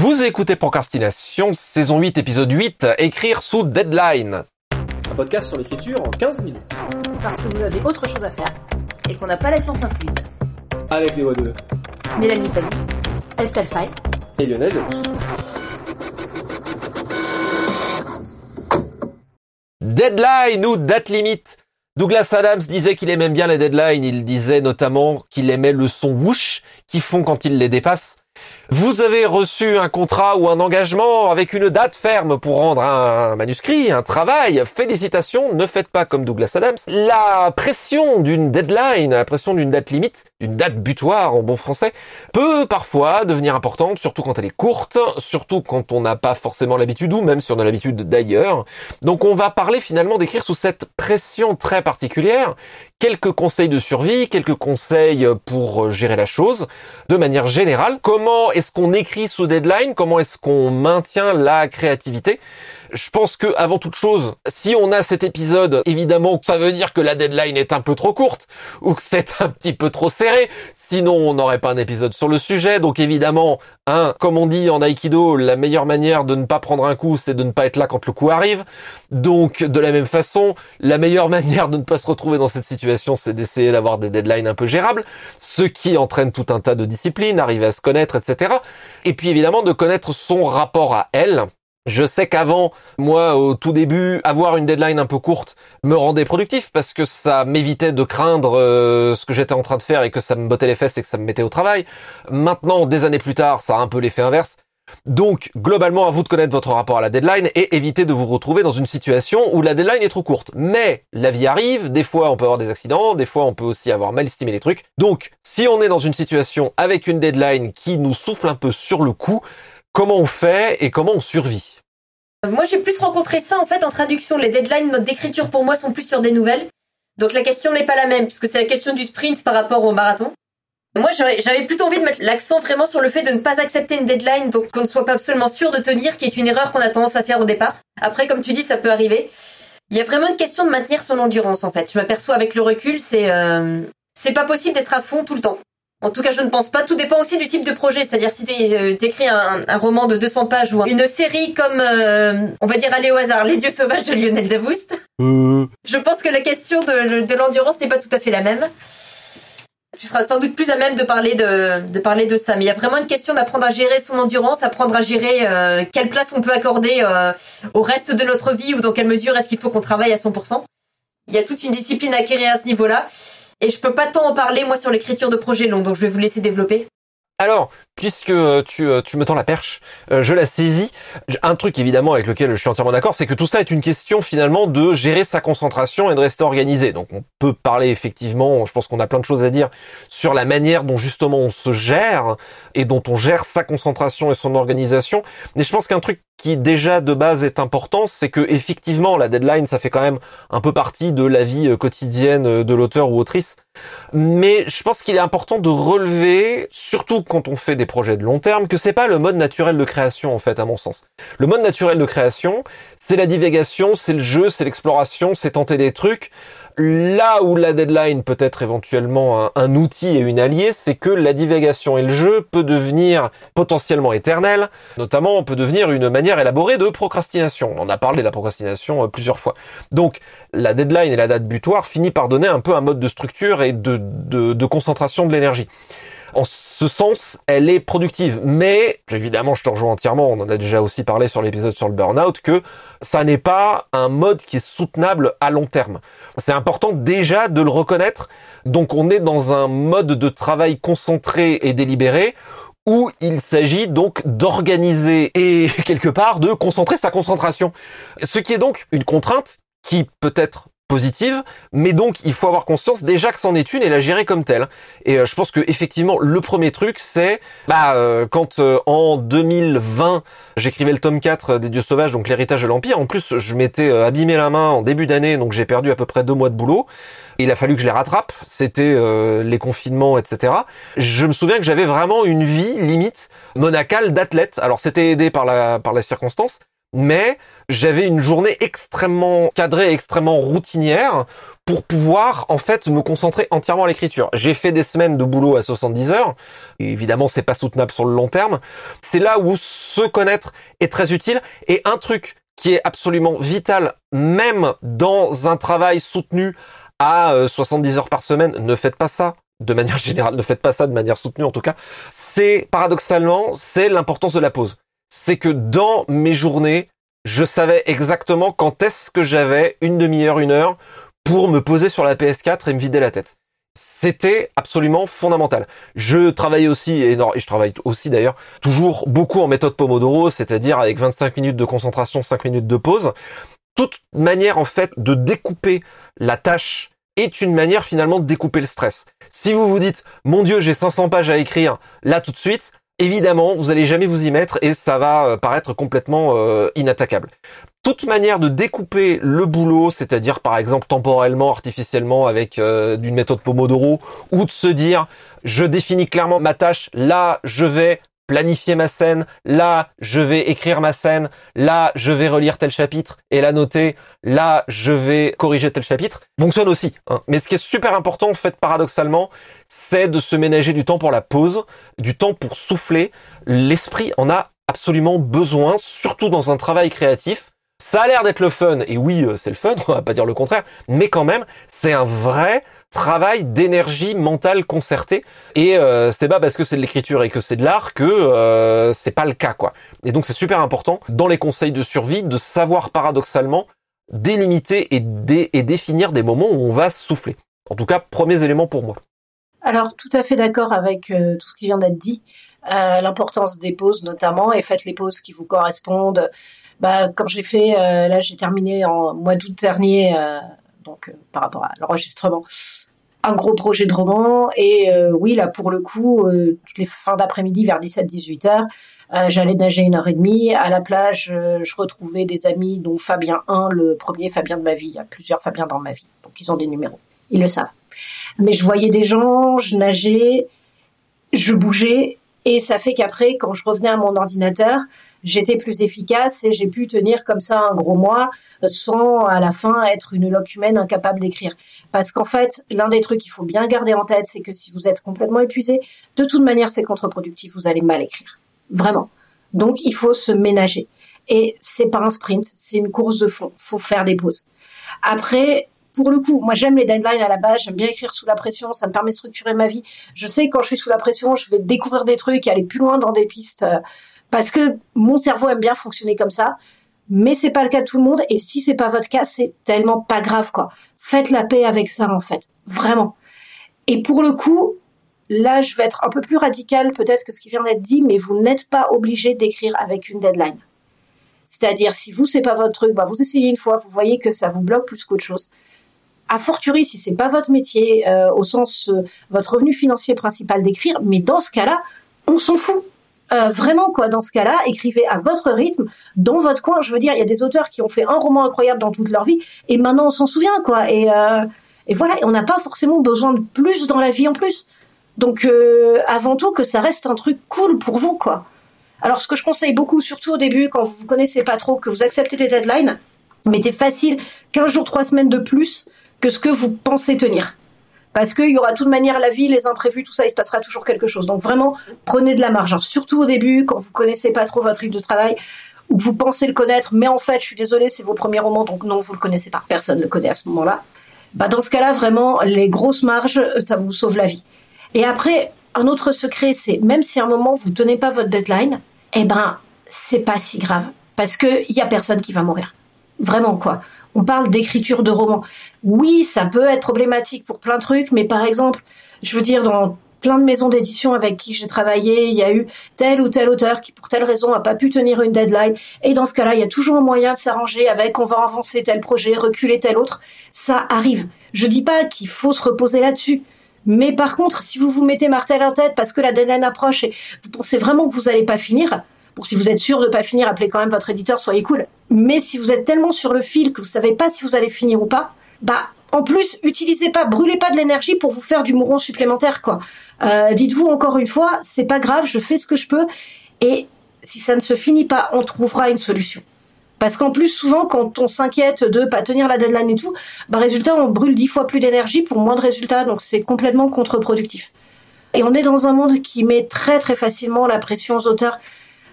Vous écoutez Procrastination, saison 8, épisode 8, écrire sous deadline. Un podcast sur l'écriture en 15 minutes. Parce que vous avez autre chose à faire et qu'on n'a pas la science incluse. Avec les voix de Mélanie Fazi, Estelle Fay et Lionel. Deadline ou date limite. Douglas Adams disait qu'il aimait bien les deadlines. Il disait notamment qu'il aimait le son whoosh qui font quand il les dépasse. Vous avez reçu un contrat ou un engagement avec une date ferme pour rendre un manuscrit, un travail. Félicitations, ne faites pas comme Douglas Adams. La pression d'une deadline, la pression d'une date limite, d'une date butoir en bon français, peut parfois devenir importante, surtout quand elle est courte, surtout quand on n'a pas forcément l'habitude ou même si on a l'habitude d'ailleurs. Donc on va parler finalement d'écrire sous cette pression très particulière quelques conseils de survie, quelques conseils pour gérer la chose de manière générale. Comment est-ce qu'on écrit sous deadline? Comment est-ce qu'on maintient la créativité? Je pense que avant toute chose, si on a cet épisode, évidemment, ça veut dire que la deadline est un peu trop courte ou que c'est un petit peu trop serré. Sinon, on n'aurait pas un épisode sur le sujet. Donc évidemment, un, comme on dit en aikido, la meilleure manière de ne pas prendre un coup, c'est de ne pas être là quand le coup arrive. Donc de la même façon, la meilleure manière de ne pas se retrouver dans cette situation, c'est d'essayer d'avoir des deadlines un peu gérables, ce qui entraîne tout un tas de disciplines, arriver à se connaître, etc. Et puis évidemment de connaître son rapport à elle je sais qu'avant, moi, au tout début, avoir une deadline un peu courte me rendait productif parce que ça m'évitait de craindre euh, ce que j'étais en train de faire et que ça me bottait les fesses et que ça me mettait au travail. Maintenant, des années plus tard, ça a un peu l'effet inverse. Donc, globalement, à vous de connaître votre rapport à la deadline et éviter de vous retrouver dans une situation où la deadline est trop courte. Mais la vie arrive, des fois on peut avoir des accidents, des fois on peut aussi avoir mal estimé les trucs. Donc, si on est dans une situation avec une deadline qui nous souffle un peu sur le coup, comment on fait et comment on survit moi, j'ai plus rencontré ça en fait en traduction. Les deadlines mode d'écriture pour moi sont plus sur des nouvelles. Donc la question n'est pas la même, puisque c'est la question du sprint par rapport au marathon. Moi, j'avais plutôt envie de mettre l'accent vraiment sur le fait de ne pas accepter une deadline, donc qu'on ne soit pas absolument sûr de tenir, qui est une erreur qu'on a tendance à faire au départ. Après, comme tu dis, ça peut arriver. Il y a vraiment une question de maintenir son endurance, en fait. Je m'aperçois avec le recul, c'est euh, c'est pas possible d'être à fond tout le temps. En tout cas, je ne pense pas. Tout dépend aussi du type de projet. C'est-à-dire si euh, tu écris un, roman de 200 pages ou une série comme, euh, on va dire, aller au hasard, Les Dieux Sauvages de Lionel Davoust. Euh. Je pense que la question de, l'endurance n'est pas tout à fait la même. Tu seras sans doute plus à même de parler de, parler de ça. Mais il y a vraiment une question d'apprendre à gérer son endurance, apprendre à gérer quelle place on peut accorder au reste de notre vie ou dans quelle mesure est-ce qu'il faut qu'on travaille à 100%. Il y a toute une discipline à acquérir à ce niveau-là. Et je peux pas tant en parler, moi, sur l'écriture de projets longs, donc je vais vous laisser développer. Alors, puisque tu, tu me tends la perche, euh, je la saisis. Un truc évidemment avec lequel je suis entièrement d'accord, c'est que tout ça est une question finalement de gérer sa concentration et de rester organisé. Donc on peut parler effectivement, je pense qu'on a plein de choses à dire sur la manière dont justement on se gère et dont on gère sa concentration et son organisation. Mais je pense qu'un truc qui déjà de base est important, c'est que effectivement la deadline, ça fait quand même un peu partie de la vie euh, quotidienne euh, de l'auteur ou autrice. Mais je pense qu'il est important de relever, surtout quand on fait des projets de long terme, que c'est pas le mode naturel de création en fait, à mon sens. Le mode naturel de création, c'est la divagation, c'est le jeu, c'est l'exploration, c'est tenter des trucs là où la deadline peut être éventuellement un, outil et une alliée, c'est que la divagation et le jeu peut devenir potentiellement éternel, notamment peut devenir une manière élaborée de procrastination. On a parlé de la procrastination euh, plusieurs fois. Donc la deadline et la date butoir finit par donner un peu un mode de structure et de concentration de l'énergie. En ce sens, elle est productive. Mais, évidemment, je te rejoins entièrement, on en a déjà aussi parlé sur l'épisode sur le burn-out, que ça n'est pas un mode qui est soutenable à long terme. C'est important déjà de le reconnaître. Donc on est dans un mode de travail concentré et délibéré où il s'agit donc d'organiser et quelque part de concentrer sa concentration. Ce qui est donc une contrainte qui peut être positive, mais donc il faut avoir conscience déjà que c'en est une et la gérer comme telle. Et euh, je pense que effectivement le premier truc c'est bah euh, quand euh, en 2020 j'écrivais le tome 4 des Dieux Sauvages, donc l'héritage de l'Empire. En plus je m'étais abîmé la main en début d'année, donc j'ai perdu à peu près deux mois de boulot. Il a fallu que je les rattrape, c'était les confinements, etc. Je me souviens que j'avais vraiment une vie limite monacale d'athlète. Alors c'était aidé par la par la circonstance, mais j'avais une journée extrêmement cadrée, extrêmement routinière pour pouvoir en fait me concentrer entièrement à l'écriture. J'ai fait des semaines de boulot à 70 heures. Évidemment, c'est pas soutenable sur le long terme. C'est là où se connaître est très utile. Et un truc qui est absolument vital, même dans un travail soutenu à 70 euh, heures par semaine, ne faites pas ça de manière générale, ne faites pas ça de manière soutenue en tout cas, c'est paradoxalement, c'est l'importance de la pause. C'est que dans mes journées, je savais exactement quand est-ce que j'avais une demi-heure, une heure pour me poser sur la PS4 et me vider la tête. C'était absolument fondamental. Je travaillais aussi, et, je travaille aussi d'ailleurs, toujours beaucoup en méthode Pomodoro, c'est-à-dire avec 25 minutes de concentration, 5 minutes de pause. Toute manière en fait de découper la tâche est une manière finalement de découper le stress. Si vous vous dites, mon Dieu, j'ai 500 pages à écrire là tout de suite, évidemment, vous allez jamais vous y mettre et ça va euh, paraître complètement euh, inattaquable. Toute manière de découper le boulot, c'est-à-dire par exemple temporellement, artificiellement avec euh, d'une méthode Pomodoro, ou de se dire je définis clairement ma tâche, là je vais planifier ma scène, là je vais écrire ma scène, là je vais relire tel chapitre et la noter, là je vais corriger tel chapitre, fonctionne aussi. Hein. Mais ce qui est super important en fait paradoxalement, c'est de se ménager du temps pour la pause, du temps pour souffler. L'esprit en a absolument besoin, surtout dans un travail créatif. Ça a l'air d'être le fun, et oui, euh, c'est le fun, on va pas dire le contraire, mais quand même, c'est un vrai travail d'énergie mentale concertée. Et euh, c'est pas parce que c'est de l'écriture et que c'est de l'art que euh, c'est pas le cas, quoi. Et donc c'est super important dans les conseils de survie de savoir paradoxalement délimiter et, et définir des moments où on va souffler. En tout cas, premiers éléments pour moi. Alors tout à fait d'accord avec euh, tout ce qui vient d'être dit. Euh, l'importance des pauses notamment et faites les pauses qui vous correspondent. Bah, comme j'ai fait, là j'ai terminé en mois d'août dernier, donc par rapport à l'enregistrement, un gros projet de roman. Et euh, oui, là, pour le coup, euh, toutes les fins d'après-midi vers 17-18 heures, euh, j'allais nager une heure et demie. À la plage, je retrouvais des amis, dont Fabien 1, le premier Fabien de ma vie. Il y a plusieurs Fabiens dans ma vie, donc ils ont des numéros. Ils le savent. Mais je voyais des gens, je nageais, je bougeais, et ça fait qu'après, quand je revenais à mon ordinateur, j'étais plus efficace et j'ai pu tenir comme ça un gros mois sans à la fin être une loque incapable d'écrire. Parce qu'en fait, l'un des trucs qu'il faut bien garder en tête, c'est que si vous êtes complètement épuisé, de toute manière, c'est contre-productif, vous allez mal écrire. Vraiment. Donc, il faut se ménager. Et c'est pas un sprint, c'est une course de fond. Faut faire des pauses. Après, pour le coup, moi j'aime les deadlines à la base, j'aime bien écrire sous la pression, ça me permet de structurer ma vie. Je sais que quand je suis sous la pression, je vais découvrir des trucs et aller plus loin dans des pistes euh, parce que mon cerveau aime bien fonctionner comme ça. Mais c'est pas le cas de tout le monde et si c'est pas votre cas, c'est tellement pas grave quoi. Faites la paix avec ça en fait, vraiment. Et pour le coup, là je vais être un peu plus radical peut-être que ce qui vient d'être dit, mais vous n'êtes pas obligé d'écrire avec une deadline. C'est-à-dire si vous c'est pas votre truc, bah vous essayez une fois, vous voyez que ça vous bloque plus qu'autre chose. A fortiori si c'est pas votre métier euh, au sens euh, votre revenu financier principal d'écrire, mais dans ce cas-là, on s'en fout euh, vraiment quoi dans ce cas-là écrivez à votre rythme dans votre coin. Je veux dire il y a des auteurs qui ont fait un roman incroyable dans toute leur vie et maintenant on s'en souvient quoi. Et euh, et voilà on n'a pas forcément besoin de plus dans la vie en plus. Donc euh, avant tout que ça reste un truc cool pour vous quoi. Alors ce que je conseille beaucoup surtout au début quand vous vous connaissez pas trop que vous acceptez des deadlines mettez facile 15 jours 3 semaines de plus que ce que vous pensez tenir parce qu'il y aura de toute manière la vie, les imprévus, tout ça, il se passera toujours quelque chose. Donc vraiment, prenez de la marge, surtout au début, quand vous connaissez pas trop votre rythme de travail ou que vous pensez le connaître, mais en fait, je suis désolée, c'est vos premiers romans, donc non, vous le connaissez pas. Personne ne le connaît à ce moment-là. Bah, dans ce cas-là, vraiment, les grosses marges, ça vous sauve la vie. Et après, un autre secret, c'est même si à un moment vous tenez pas votre deadline, eh ben, c'est pas si grave. Parce que y a personne qui va mourir. Vraiment, quoi on parle d'écriture de romans. Oui, ça peut être problématique pour plein de trucs, mais par exemple, je veux dire, dans plein de maisons d'édition avec qui j'ai travaillé, il y a eu tel ou tel auteur qui, pour telle raison, n'a pas pu tenir une deadline. Et dans ce cas-là, il y a toujours un moyen de s'arranger avec on va avancer tel projet, reculer tel autre. Ça arrive. Je dis pas qu'il faut se reposer là-dessus. Mais par contre, si vous vous mettez martel en tête parce que la deadline approche et vous pensez vraiment que vous n'allez pas finir, Si vous êtes sûr de pas finir, appelez quand même votre éditeur, soyez cool. Mais si vous êtes tellement sur le fil que vous savez pas si vous allez finir ou pas, bah en plus, utilisez pas, brûlez pas de l'énergie pour vous faire du mouron supplémentaire, quoi. Euh, dites-vous encore une fois, c'est pas grave, je fais ce que je peux, et si ça ne se finit pas, on trouvera une solution. Parce qu'en plus, souvent, quand on s'inquiète de pas tenir la deadline et tout, bah, résultat, on brûle dix fois plus d'énergie pour moins de résultats, donc c'est complètement contre-productif. Et on est dans un monde qui met très très facilement la pression aux auteurs,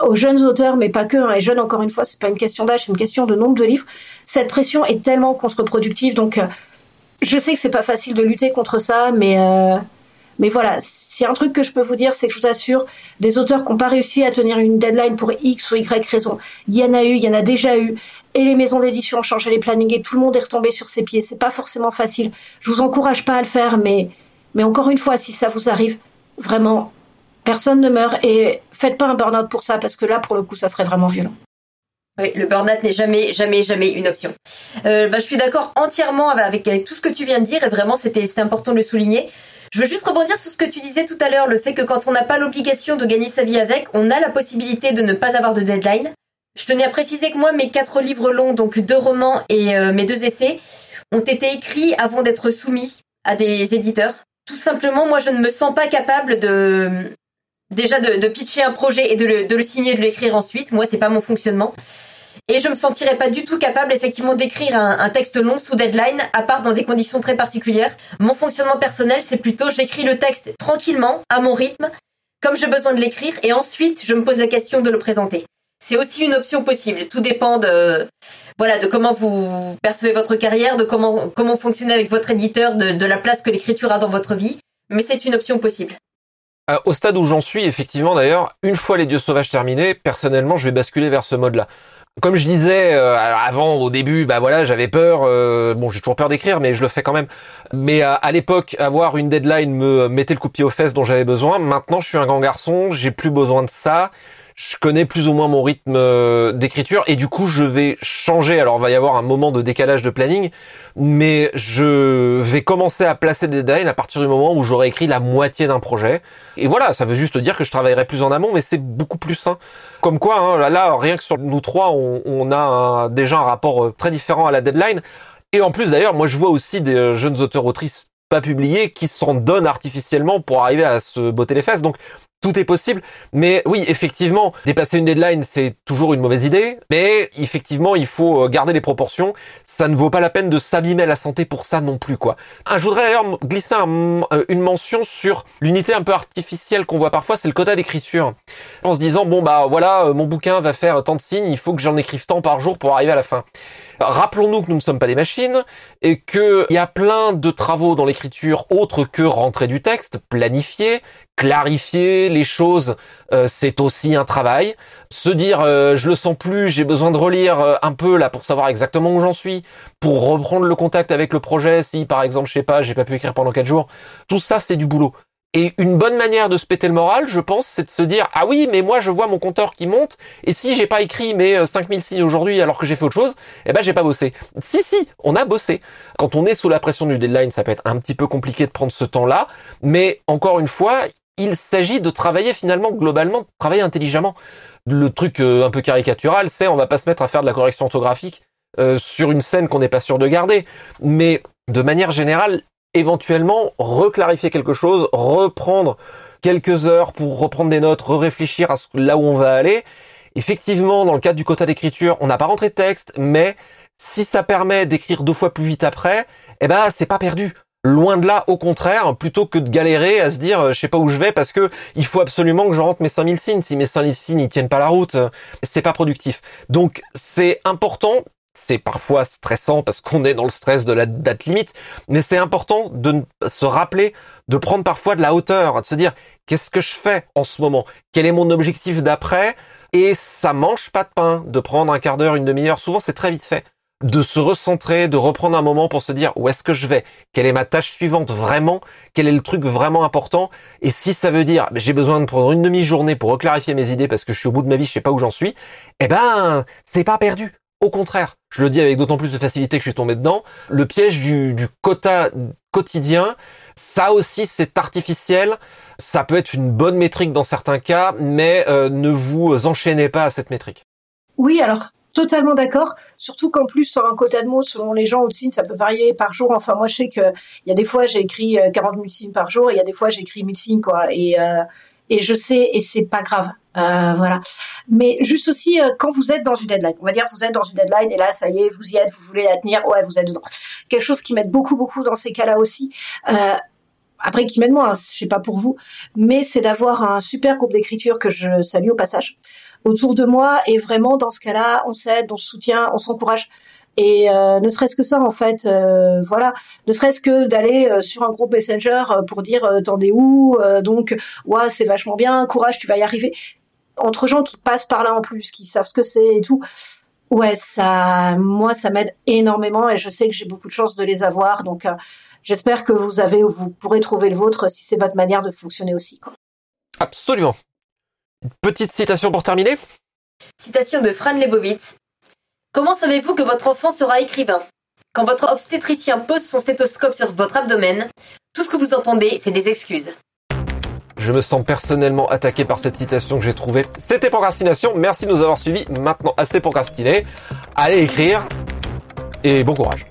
aux jeunes auteurs, mais pas que. Hein. Et jeunes, encore une fois, c'est pas une question d'âge, c'est une question de nombre de livres. Cette pression est tellement contre-productive, donc euh, je sais que c'est pas facile de lutter contre ça, mais euh, mais voilà, si un truc que je peux vous dire, c'est que je vous assure, des auteurs qui n'ont pas réussi à tenir une deadline pour X ou Y raison, il y en a eu, il y en a déjà eu, et les maisons d'édition ont changé les plannings et tout le monde est retombé sur ses pieds. C'est pas forcément facile. Je vous encourage pas à le faire, mais mais encore une fois, si ça vous arrive, vraiment, personne ne meurt et faites pas un burn-out pour ça parce que là, pour le coup, ça serait vraiment violent. Oui, le burn-out n'est jamais, jamais, jamais une option. Euh, bah, je suis d'accord entièrement avec, tout ce que tu viens de dire et vraiment c'était, c'était important de le souligner. Je veux juste rebondir sur ce que tu disais tout à l'heure, le fait que quand on n'a pas l'obligation de gagner sa vie avec, on a la possibilité de ne pas avoir de deadline. Je tenais à préciser que moi, mes quatre livres longs, donc deux romans et euh, mes deux essais, ont été écrits avant d'être soumis à des éditeurs. Tout simplement, moi, je ne me sens pas capable de déjà de, pitcher un projet et de le, de le signer, de l'écrire ensuite. Moi, c'est pas mon fonctionnement. Et je me sentirais pas du tout capable effectivement d'écrire un, texte long sous deadline, à part dans des conditions très particulières. Mon fonctionnement personnel, c'est plutôt j'écris le texte tranquillement, à mon rythme, comme j'ai besoin de l'écrire, et ensuite je me pose la question de le présenter. C'est aussi une option possible. Tout dépend de, voilà, de comment vous percevez votre carrière, de comment, comment fonctionnez avec votre éditeur, de la place que l'écriture a dans votre vie. Mais c'est une option possible. Euh, au stade où j'en suis, effectivement, d'ailleurs, une fois les dieux sauvages terminés, personnellement, je vais basculer vers ce mode-là comme je disais euh, avant au début, bah voilà, j'avais peur. Euh, bon, j'ai toujours peur d'écrire, mais je le fais quand même. Mais à, l'époque, avoir une deadline me mettait le coup de pied aux fesses dont j'avais besoin. Maintenant, je suis un grand garçon, j'ai plus besoin de ça je connais plus ou moins mon rythme euh, d'écriture et du coup je vais changer. Alors il va y avoir un moment de décalage de planning, mais je vais commencer à placer des deadlines à partir du moment où j'aurai écrit la moitié d'un projet. Et voilà, ça veut juste dire que je travaillerai plus en amont, mais c'est beaucoup plus sain. Comme quoi, hein, là, rien que sur nous trois, on, a déjà un rapport euh, très différent à la deadline. Et en plus d'ailleurs, moi je vois aussi des euh, jeunes auteurs autrices pas publiés qui s'en donnent artificiellement pour arriver à se botter les fesses. Donc tout est possible. Mais oui, effectivement, dépasser une deadline, c'est toujours une mauvaise idée. Mais effectivement, il faut euh, garder les proportions. Ça ne vaut pas la peine de s'abîmer la santé pour ça non plus, quoi. Ah, je voudrais d'ailleurs glisser euh, une mention sur l'unité un peu artificielle qu'on voit parfois, c'est le quota d'écriture. En se disant, bon bah voilà, euh, mon bouquin va faire tant de signes, il faut que j'en écrive tant par jour pour arriver à la fin. Rappelons-nous que nous ne sommes pas des machines et qu'il y a plein de travaux dans l'écriture autres que rentrer du texte, planifier, clarifier les choses, euh, c'est aussi un travail. Se dire euh, je le sens plus, j'ai besoin de relire euh, un peu là pour savoir exactement où j'en suis, pour reprendre le contact avec le projet si par exemple je sais pas, j'ai pas pu écrire pendant quatre jours. Tout ça c'est du boulot. Et une bonne manière de se péter le moral, je pense, c'est de se dire ah oui, mais moi je vois mon compteur qui monte et si j'ai pas écrit mes 5000 signes aujourd'hui alors que j'ai fait autre chose, eh ben j'ai pas bossé. Si si, on a bossé. Quand on est sous la pression du deadline, ça peut être un petit peu compliqué de prendre ce temps-là, mais encore une fois, il s'agit de travailler finalement globalement, travailler intelligemment. Le truc euh, un peu caricatural, c'est on va pas se mettre à faire de la correction orthographique euh, sur une scène qu'on n'est pas sûr de garder, mais de manière générale, éventuellement reclarifier quelque chose, reprendre quelques heures pour reprendre des notes, re-réfléchir à là où on va aller. Effectivement, dans le cadre du quota d'écriture, on n'a pas rentré de texte, mais si ça permet d'écrire deux fois plus vite après, eh ben c'est pas perdu. Loin de là, au contraire, plutôt que de galérer à se dire euh, je sais pas où je vais parce que il faut absolument que je rentre mes 5000 signes. Si mes 5000 signes ils tiennent pas la route, euh, c'est pas productif. Donc c'est important, c'est parfois stressant parce qu'on est dans le stress de la date limite, mais c'est important de se rappeler de prendre parfois de la hauteur, de se dire qu'est-ce que je fais en ce moment? Quel est mon objectif d'après? Et ça mange pas de pain de prendre un quart d'heure, une demi-heure. Souvent c'est très vite fait de se recentrer, de reprendre un moment pour se dire où est-ce que je vais, quelle est ma tâche suivante vraiment, quel est le truc vraiment important, et si ça veut dire j'ai besoin de prendre une demi-journée pour reclarifier mes idées parce que je suis au bout de ma vie, je sais pas où j'en suis, eh ben c'est pas perdu. Au contraire, je le dis avec d'autant plus de facilité que je suis tombé dedans, le piège du, quota quotidien, ça aussi c'est artificiel, ça peut être une bonne métrique dans certains cas, mais euh, ne vous enchaînez pas à cette métrique. Oui, alors Totalement d'accord. Surtout qu'en plus, sur un quota de mots, selon les gens, au signes, ça peut varier par jour. Enfin, moi, je sais que il y a des fois, j'ai écrit 40 euh, 000 signes par jour, et il y a des fois, j'ai écrit 1000 signes, quoi. Et, euh, et je sais, et c'est pas grave. Euh, voilà. Mais juste aussi quand vous êtes dans une deadline, on va dire vous êtes dans une deadline et là ça y est, vous y êtes, vous voulez la tenir, ouais vous êtes dedans. Quelque chose qui m'aide beaucoup beaucoup dans ces cas-là aussi. Après qui m'aide moi, hein, je sais pas pour vous, mais c'est d'avoir un super groupe d'écriture que je salue au passage autour de moi et vraiment dans ce cas-là on s'aide, on se soutient, on s'encourage. Et euh, ne serait-ce que ça, en fait, euh, voilà, ne serait-ce que d'aller euh, sur un groupe Messenger pour dire t'en es où, donc ouais c'est vachement bien, courage, tu vas y arriver. Entre gens qui passent par là en plus, qui savent ce que c'est et tout, ouais ça, moi ça m'aide énormément et je sais que j'ai beaucoup de chance de les avoir, donc j'espère que vous avez, vous pourrez trouver le vôtre si c'est votre manière de fonctionner aussi. Quoi. Absolument. Petite citation pour terminer. Citation de Fran Lebowitz. Comment savez-vous que votre enfant sera écrivain? Quand votre obstétricien pose son stéthoscope sur votre abdomen, tout ce que vous entendez, c'est des excuses. Je me sens personnellement attaqué par cette citation que j'ai trouvée. C'était Procrastination. Merci de nous avoir suivis. Maintenant, assez procrastiné. Allez écrire. Et bon courage.